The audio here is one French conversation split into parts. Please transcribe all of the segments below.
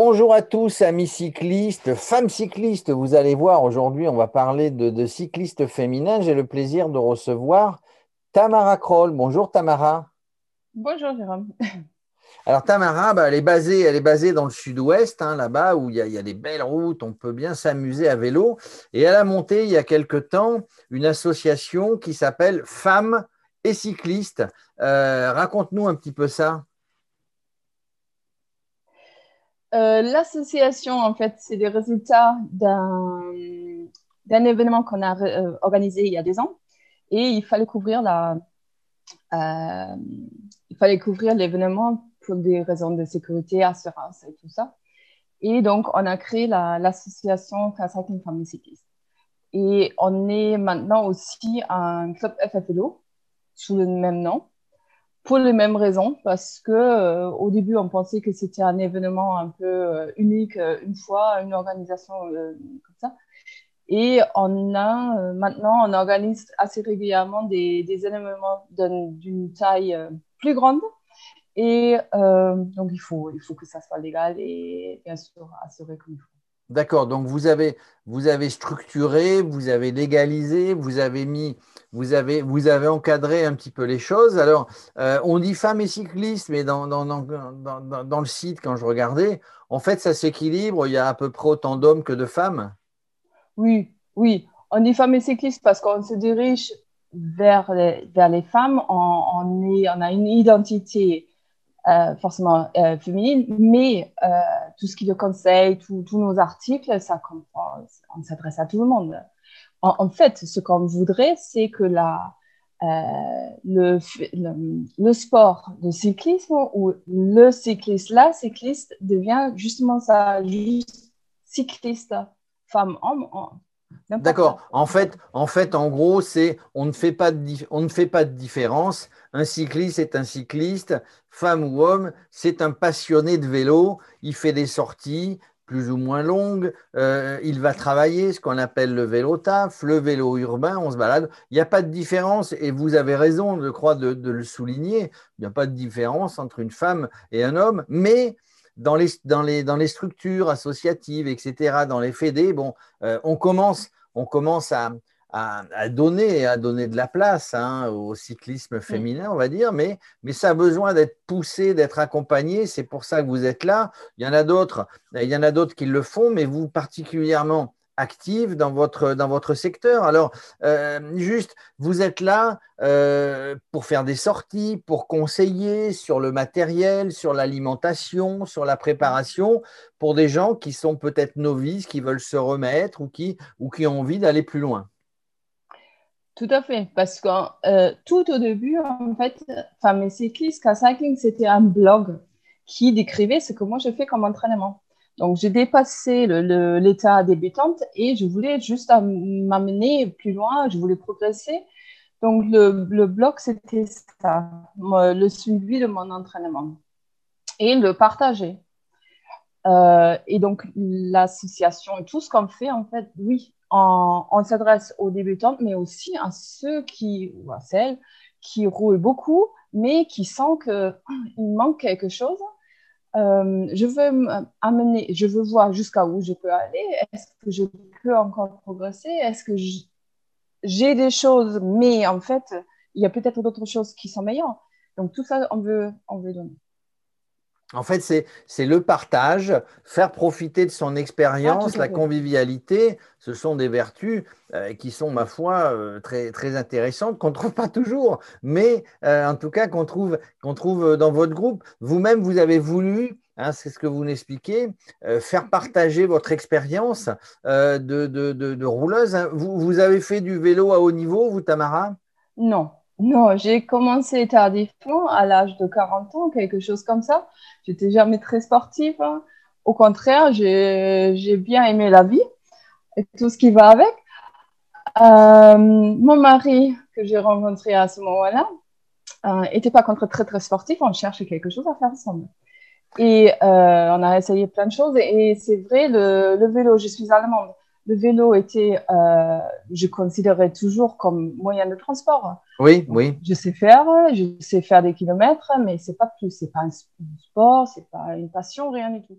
Bonjour à tous, amis cyclistes, femmes cyclistes. Vous allez voir, aujourd'hui, on va parler de, cyclistes féminins. J'ai le plaisir de recevoir Tamara Kroll. Bonjour Tamara. Bonjour Jérôme. Alors Tamara, bah, elle, est basée, elle est basée dans le sud-ouest, hein, là-bas, où il y, a, des belles routes, on peut bien s'amuser à vélo. Et elle a monté il y a quelque temps une association qui s'appelle Femmes et cyclistes. Euh, raconte-nous un petit peu ça. Euh, l'association, en fait, c'est les résultats d'un, événement qu'on a euh, organisé il y a deux ans. Et il fallait couvrir la, euh, il fallait couvrir l'événement pour des raisons de sécurité, assurance et tout ça. Et donc, on a créé l'association Cycling Family Cyclist. Et on est maintenant aussi un club FFLO sous le même nom pour les mêmes raisons, parce que euh, au début, on pensait que c'était un événement un peu euh, unique, euh, une fois, une organisation comme ça. Et on a maintenant, on organise assez régulièrement des, événements d'une taille plus grande. Et donc, il faut, il faut que ça soit légal et bien sûr assuré comme il faut. D'accord, donc vous avez, vous avez structuré, vous avez légalisé, vous avez mis, vous avez, vous avez encadré un petit peu les choses. Alors, euh, on dit femmes et cyclistes, mais dans, dans, dans, dans, le site, quand je regardais, en fait, ça s'équilibre, il y a à peu près autant d'hommes que de femmes. Oui, oui, on dit femmes et cyclistes parce qu'on se dirige vers les, vers les femmes, on, est, on a une identité euh, forcément euh, féminine, mais euh, tout ce qui le conseille, tous nos articles, ça on s'adresse à tout le monde. En, fait, ce qu'on voudrait, c'est que la, le, le, sport de cyclisme ou le cycliste, la cycliste devient justement ça, juste cycliste, femme, homme, D'accord. En fait, en fait, gros, on ne fait pas de on différence. Un cycliste est un cycliste, femme ou homme, c'est un passionné de vélo. Il fait des sorties plus ou moins longues. Euh, il va travailler ce qu'on appelle le vélo taf, le vélo urbain. On se balade. Il n'y a pas de différence et vous avez raison, je crois, de le souligner. Il n'y a pas de différence entre une femme et un homme, mais dans les, dans les, dans les structures associatives, etc., dans les fédés, bon, euh, on commence, on commence à, à, donner, à donner de la place hein, au cyclisme féminin, on va dire, mais, mais ça a besoin d'être poussé, d'être accompagné. C'est pour ça que vous êtes là. Il y en a d'autres, il y en a d'autres qui le font, mais vous particulièrement active dans votre, dans votre secteur. Alors, euh, juste, vous êtes là euh, pour faire des sorties, pour conseiller sur le matériel, sur l'alimentation, sur la préparation, pour des gens qui sont peut-être novices, qui veulent se remettre ou qui, ou qui ont envie d'aller plus loin. Tout à fait, parce que euh, tout au début, en fait, Femmes Cyclistes, Cycling, c'était un blog qui décrivait ce que moi je fais comme entraînement. Donc, j'ai dépassé l'état débutante et je voulais juste m'amener plus loin, je voulais progresser. Donc, le, le bloc, c'était ça, le suivi de mon entraînement et le partager. Euh, et donc, l'association et tout ce qu'on fait, en fait, oui, on, s'adresse aux débutantes, mais aussi à ceux qui, ou à celles qui roulent beaucoup, mais qui sentent qu'il manque quelque chose euh, je veux amener, je veux voir jusqu'à où je peux aller. Est-ce que je peux encore progresser? Est-ce que j'ai des choses, mais en fait, il y a peut-être d'autres choses qui sont meilleures. Donc tout ça, on veut, on veut donner. En fait, c'est le partage, faire profiter de son expérience, ah, la convivialité. Ce sont des vertus euh, qui sont, ma foi, euh, très, très intéressantes, qu'on ne trouve pas toujours, mais euh, en tout cas qu'on trouve, dans votre groupe. Vous-même, vous avez voulu, hein, c'est ce que vous m'expliquez, faire partager votre expérience de, de, de, rouleuse. Hein. Vous, vous avez fait du vélo à haut niveau, vous, Tamara? Non, non, j'ai commencé tardivement, à l'âge de 40 ans, quelque chose comme ça. J'étais jamais très sportive. Hein. Au contraire, j'ai bien aimé la vie et tout ce qui va avec. Euh, mon mari, que j'ai rencontré à ce moment-là, n'était euh, pas contre très très sportif. On cherchait quelque chose à faire ensemble. Et euh, on a essayé plein de choses. Et, c'est vrai, le, le, vélo, je suis allemande. Le vélo était, je considérais toujours comme moyen de transport. Oui, oui. Je sais faire, je sais faire des kilomètres, mais c'est pas plus. C'est pas un sport, c'est pas une passion, rien du tout.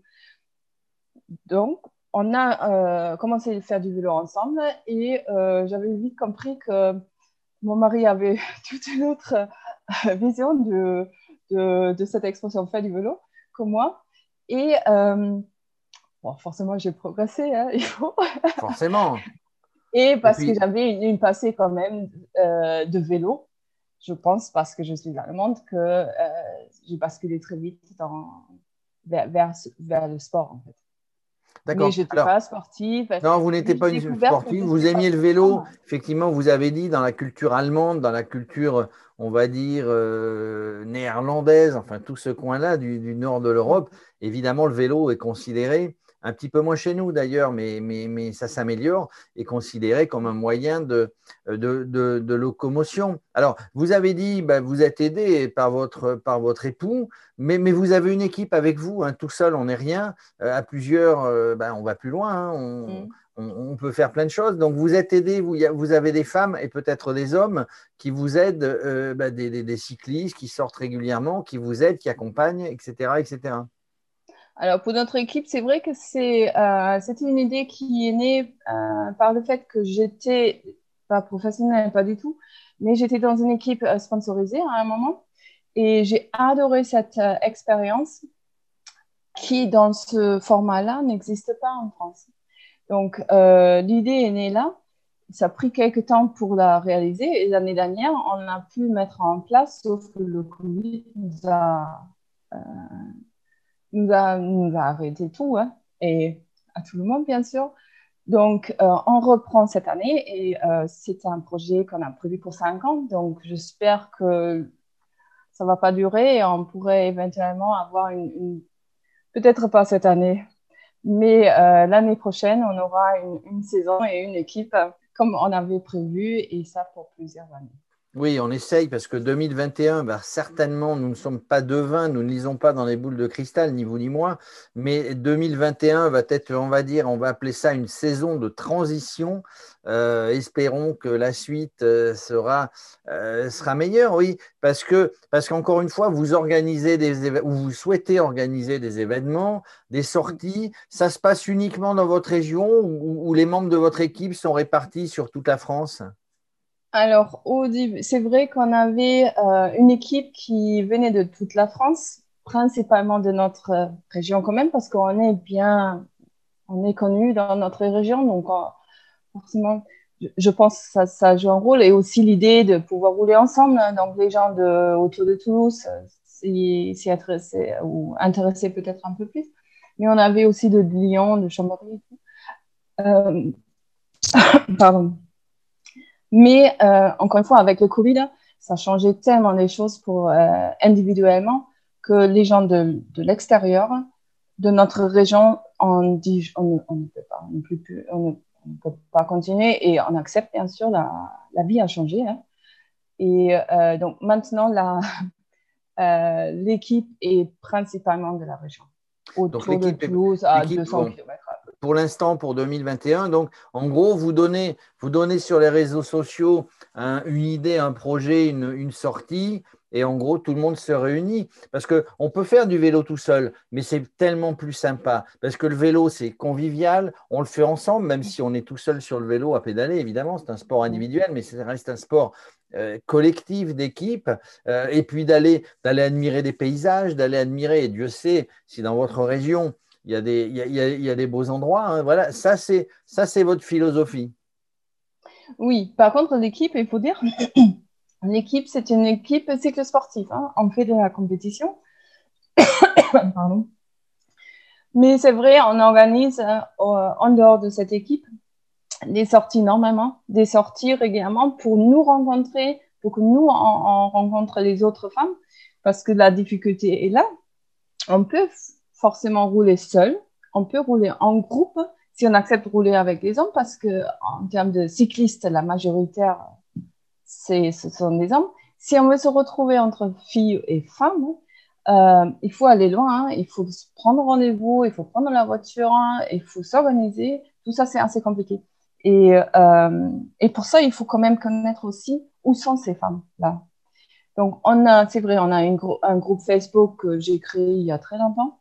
Donc, on a commencé à faire du vélo ensemble et j'avais vite compris que mon mari avait toute une autre vision de, de, cette expression faire du vélo que moi. Et bon, forcément, j'ai progressé, hein, il faut. Forcément. Et parce que j'avais une, une, passée quand même de vélo je pense, parce que je suis allemande, que euh, j'ai basculé très vite dans, vers, vers, le sport, en fait. D'accord. Mais je n'étais pas sportive. Non, vous n'étiez pas une sportive. Vous aimiez le vélo. Effectivement, vous avez dit dans la culture allemande, dans la culture, on va dire, euh, néerlandaise, enfin tout ce coin-là du, du, nord de l'Europe, évidemment, le vélo est considéré un petit peu moins chez nous d'ailleurs, mais, mais, mais, ça s'améliore, est considéré comme un moyen de, de, de, locomotion. Alors, vous avez dit, bah, vous êtes aidé par votre, par votre époux, mais, mais vous avez une équipe avec vous, hein, tout seul, on n'est rien. Euh, à plusieurs, euh, bah, on va plus loin, hein, mm. on, on, peut faire plein de choses. Donc, vous êtes aidé, vous, vous avez des femmes et peut-être des hommes qui vous aident, euh, bah, des, des, des cyclistes qui sortent régulièrement, qui vous aident, qui accompagnent, etc. etc. Alors pour notre équipe, c'est vrai que c'est euh, une idée qui est née euh, par le fait que j'étais pas professionnelle, pas du tout, mais j'étais dans une équipe euh, sponsorisée à un moment et j'ai adoré cette expérience qui dans ce format-là n'existe pas en France. Donc l'idée est née là. Ça a pris quelques temps pour la réaliser et l'année dernière, on a pu mettre en place, sauf que le Covid nous a nous a, arrêté tout, hein, et à tout le monde, bien sûr. Donc, euh, on reprend cette année et euh, c'est un projet qu'on a prévu pour cinq ans. Donc, j'espère que ça va pas durer et on pourrait éventuellement avoir une, peut-être pas cette année, mais euh, l'année prochaine, on aura une, saison et une équipe comme on avait prévu et ça pour plusieurs années. Oui, on essaye parce que 2021, bah, certainement, nous ne sommes pas devins, nous ne lisons pas dans les boules de cristal, ni vous ni moi, mais 2021 va être, on va dire, on va appeler ça une saison de transition. Euh, espérons que la suite euh, sera, euh, sera meilleure, oui, parce que parce qu'encore une fois, vous organisez des ou vous souhaitez organiser des événements, des sorties. Ça se passe uniquement dans votre région ou les membres de votre équipe sont répartis sur toute la France? Alors, c'est vrai qu'on avait euh, une équipe qui venait de toute la France, principalement de notre euh, région quand même, parce qu'on est bien, on est connu dans notre région, donc forcément, je, pense que ça, joue un rôle, et aussi l'idée de pouvoir rouler ensemble. Hein. donc, les gens autour de Toulouse euh, s'y intéressaient peut-être un peu plus. Mais on avait aussi de Lyon, de Chambéry. Euh, pardon. Mais euh, encore une fois, avec le Covid, ça a changé tellement les choses pour euh, individuellement que les gens de, de l'extérieur, de notre région, on dit on, on ne peut pas, on ne, plus, on ne, peut pas continuer et on accepte bien sûr la, la vie a changé. Hein. Et euh, donc maintenant, euh, l'équipe est principalement de la région, autour de Toulouse à 200 km pour l'instant pour 2021. Donc, en gros, vous donnez, sur les réseaux sociaux une idée, un projet, une, sortie, et en gros, tout le monde se réunit. Parce qu'on peut faire du vélo tout seul, mais c'est tellement plus sympa. Parce que le vélo, c'est convivial, on le fait ensemble, même si on est tout seul sur le vélo à pédaler, évidemment, c'est un sport individuel, mais ça reste un sport euh, collectif d'équipe, euh, et puis d'aller admirer des paysages, d'aller admirer, et Dieu sait si dans votre région, il y a des, il y a, il y a des beaux endroits. Hein. Voilà, ça c'est, ça c'est votre philosophie. Oui, par contre, l'équipe, il faut dire, l'équipe, c'est une équipe cycle sportif. Hein. On fait de la compétition. Pardon. Mais c'est vrai, on organise euh, en dehors de cette équipe des sorties normalement, des sorties régulièrement pour nous rencontrer, pour que nous, on, on rencontre les autres femmes, parce que la difficulté est là. On peut forcément rouler seul. On peut rouler en groupe si on accepte de rouler avec les hommes parce que en termes de cyclistes, la majoritaire, c'est, ce sont des hommes. Si on veut se retrouver entre filles et femmes, euh, il faut aller loin, hein. il faut prendre rendez-vous, il faut prendre la voiture, hein. il faut s'organiser. Tout ça, c'est assez compliqué. Et, euh, et pour ça, il faut quand même connaître aussi où sont ces femmes-là. Donc, on a, c'est vrai, on a un groupe Facebook que j'ai créé il y a très longtemps,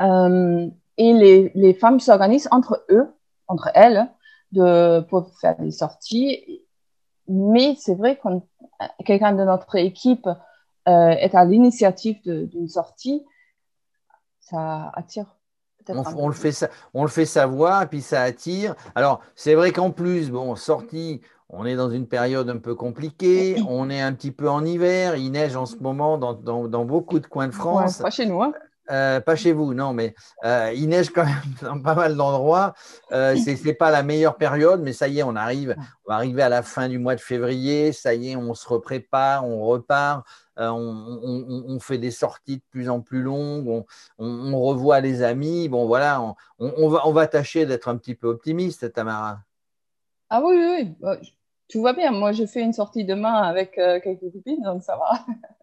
euh, et les, les femmes s'organisent entre eux, entre elles, de, pour faire des sorties. Mais c'est vrai que quelqu'un de notre équipe euh, est à l'initiative d'une sortie, ça attire on, le fait, on le fait savoir et puis ça attire. Alors, c'est vrai qu'en plus, bon, sortie, on est dans une période un peu compliquée, on est un petit peu en hiver, il neige en ce moment dans, dans, beaucoup de coins de France. pas chez nous. Hein. Euh, pas chez vous, non, mais euh, il neige quand même dans pas mal d'endroits. Euh, ce n'est pas la meilleure période, mais ça y est, on arrive, on va arriver à la fin du mois de février. Ça y est, on se reprépare, on repart. On, fait des sorties de plus en plus longues, on, revoit les amis. Bon, voilà, on, va, on va tâcher d'être un petit peu optimiste, Tamara. Ah oui, oui, oui. Bah, tout va bien. Moi, je fais une sortie demain avec quelques copines, donc ça va.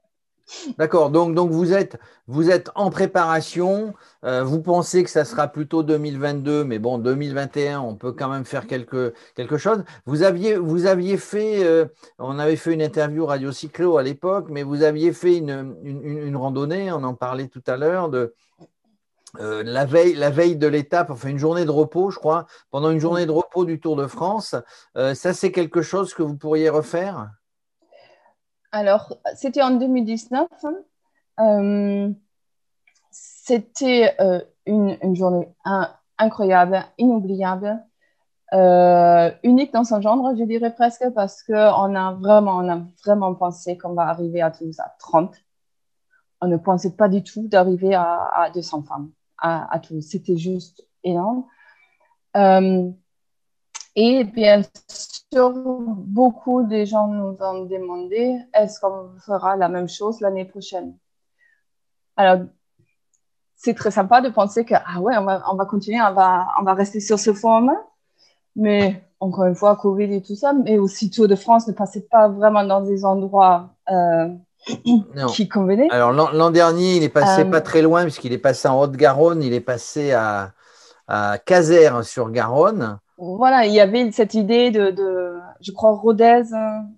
D'accord, donc, vous, êtes, en préparation, euh, vous pensez que ça sera plutôt 2022, mais bon, 2021, on peut quand même faire quelque, chose. Vous aviez, vous aviez fait, euh, on avait fait une interview Radio Cyclo à l'époque, mais vous aviez fait une, une, randonnée, on en parlait tout à l'heure, de euh, la, veille, la veille de l'étape, enfin une journée de repos, je crois, pendant une journée de repos du Tour de France. ça, c'est quelque chose que vous pourriez refaire? Alors, c'était en 2019. Euh, c'était euh, une, journée incroyable, inoubliable, euh, unique dans son genre, je dirais presque, parce qu'on a vraiment, on a vraiment pensé qu'on va arriver à Toulouse à 30. On ne pensait pas du tout d'arriver à, 200 femmes à, à. C'était juste énorme. Et bien beaucoup de gens nous ont demandé est-ce qu'on fera la même chose l'année prochaine? Alors, c'est très sympa de penser que, ah ouais, on va, on va continuer, on va, on va rester sur ce format. Mais encore une fois, Covid et tout ça, mais aussi Tour de France ne passait pas vraiment dans des endroits euh, qui convenaient. Alors, l'an dernier, il est passé euh, pas très loin, puisqu'il est passé en Haute-Garonne, il est passé à, à Caser sur Garonne voilà, il y avait cette idée de, de je crois, Rodez,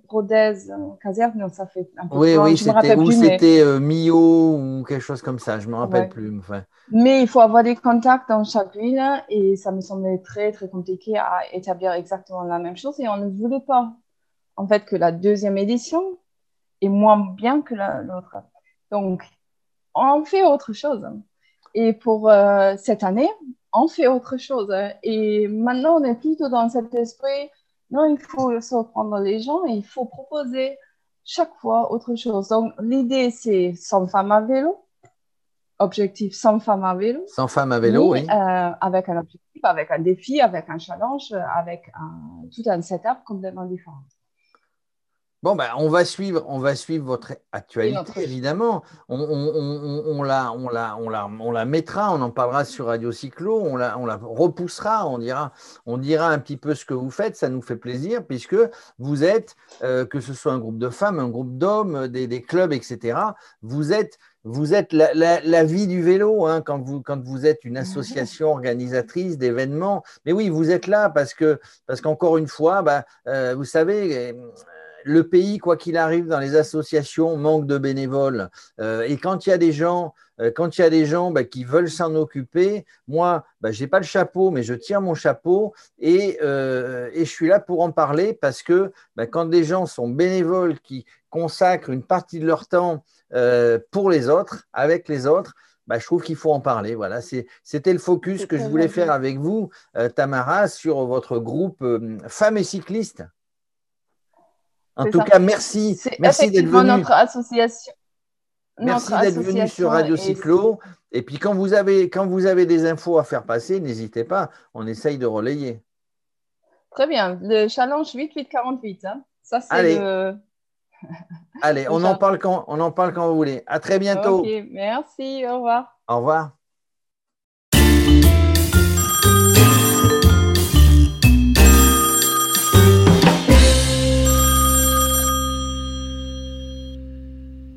Rodez, Caserne, non, ça fait un peu Oui, oui, c'était, ou c'était euh, Mio ou quelque chose comme ça, je ne me rappelle plus. Enfin. Mais il faut avoir des contacts dans chaque ville et ça me semblait très, très compliqué à établir exactement la même chose et on ne voulait pas, en fait, que la deuxième édition est moins bien que l'autre. Donc, on fait autre chose. Et pour euh, cette année, on fait autre chose. Hein. Et maintenant, on est plutôt dans cet esprit, non, il faut surprendre les gens et il faut proposer chaque fois autre chose. Donc, l'idée, c'est 100 femmes à vélo. Objectif 100 femmes à vélo. 100 femmes à vélo, oui. Euh, avec un objectif, avec un défi, avec un challenge, avec un, tout un setup complètement différent. Bon, ben, on, va suivre, on va suivre votre actualité, évidemment. On, on, la, on, la, on, la, on la mettra, on en parlera sur Radio Cyclo, on la, on la repoussera, on dira, on dira un petit peu ce que vous faites, ça nous fait plaisir, puisque vous êtes, euh, que ce soit un groupe de femmes, un groupe d'hommes, des, clubs, etc., vous êtes vous êtes la, vie du vélo hein, quand, vous, quand vous êtes une association organisatrice d'événements. Mais oui, vous êtes là parce que parce qu'encore une fois, bah, euh, vous savez, le pays, quoi qu'il arrive, dans les associations, manque de bénévoles. Euh, et quand il y a des gens, euh, quand il y a des gens bah, qui veulent s'en occuper, moi, bah, je n'ai pas le chapeau, mais je tire mon chapeau euh, et, je suis là pour en parler parce que bah, quand des gens sont bénévoles, qui consacrent une partie de leur temps pour les autres, avec les autres, je trouve qu'il faut en parler. Voilà, c'était le focus que je voulais faire avec vous, Tamara, sur votre groupe Femmes et cyclistes. En tout cas, merci. Merci d'être venu. notre association. Merci d'être venu sur Radio Cyclo. Et puis, quand vous, avez, quand vous avez des infos à faire passer, n'hésitez pas. On essaye de relayer. Très bien. Le challenge 8848. Hein. Ça, c'est Allez. le. Allez, on en, parle quand, on en parle quand vous voulez. À très bientôt. merci. Au revoir. Au revoir.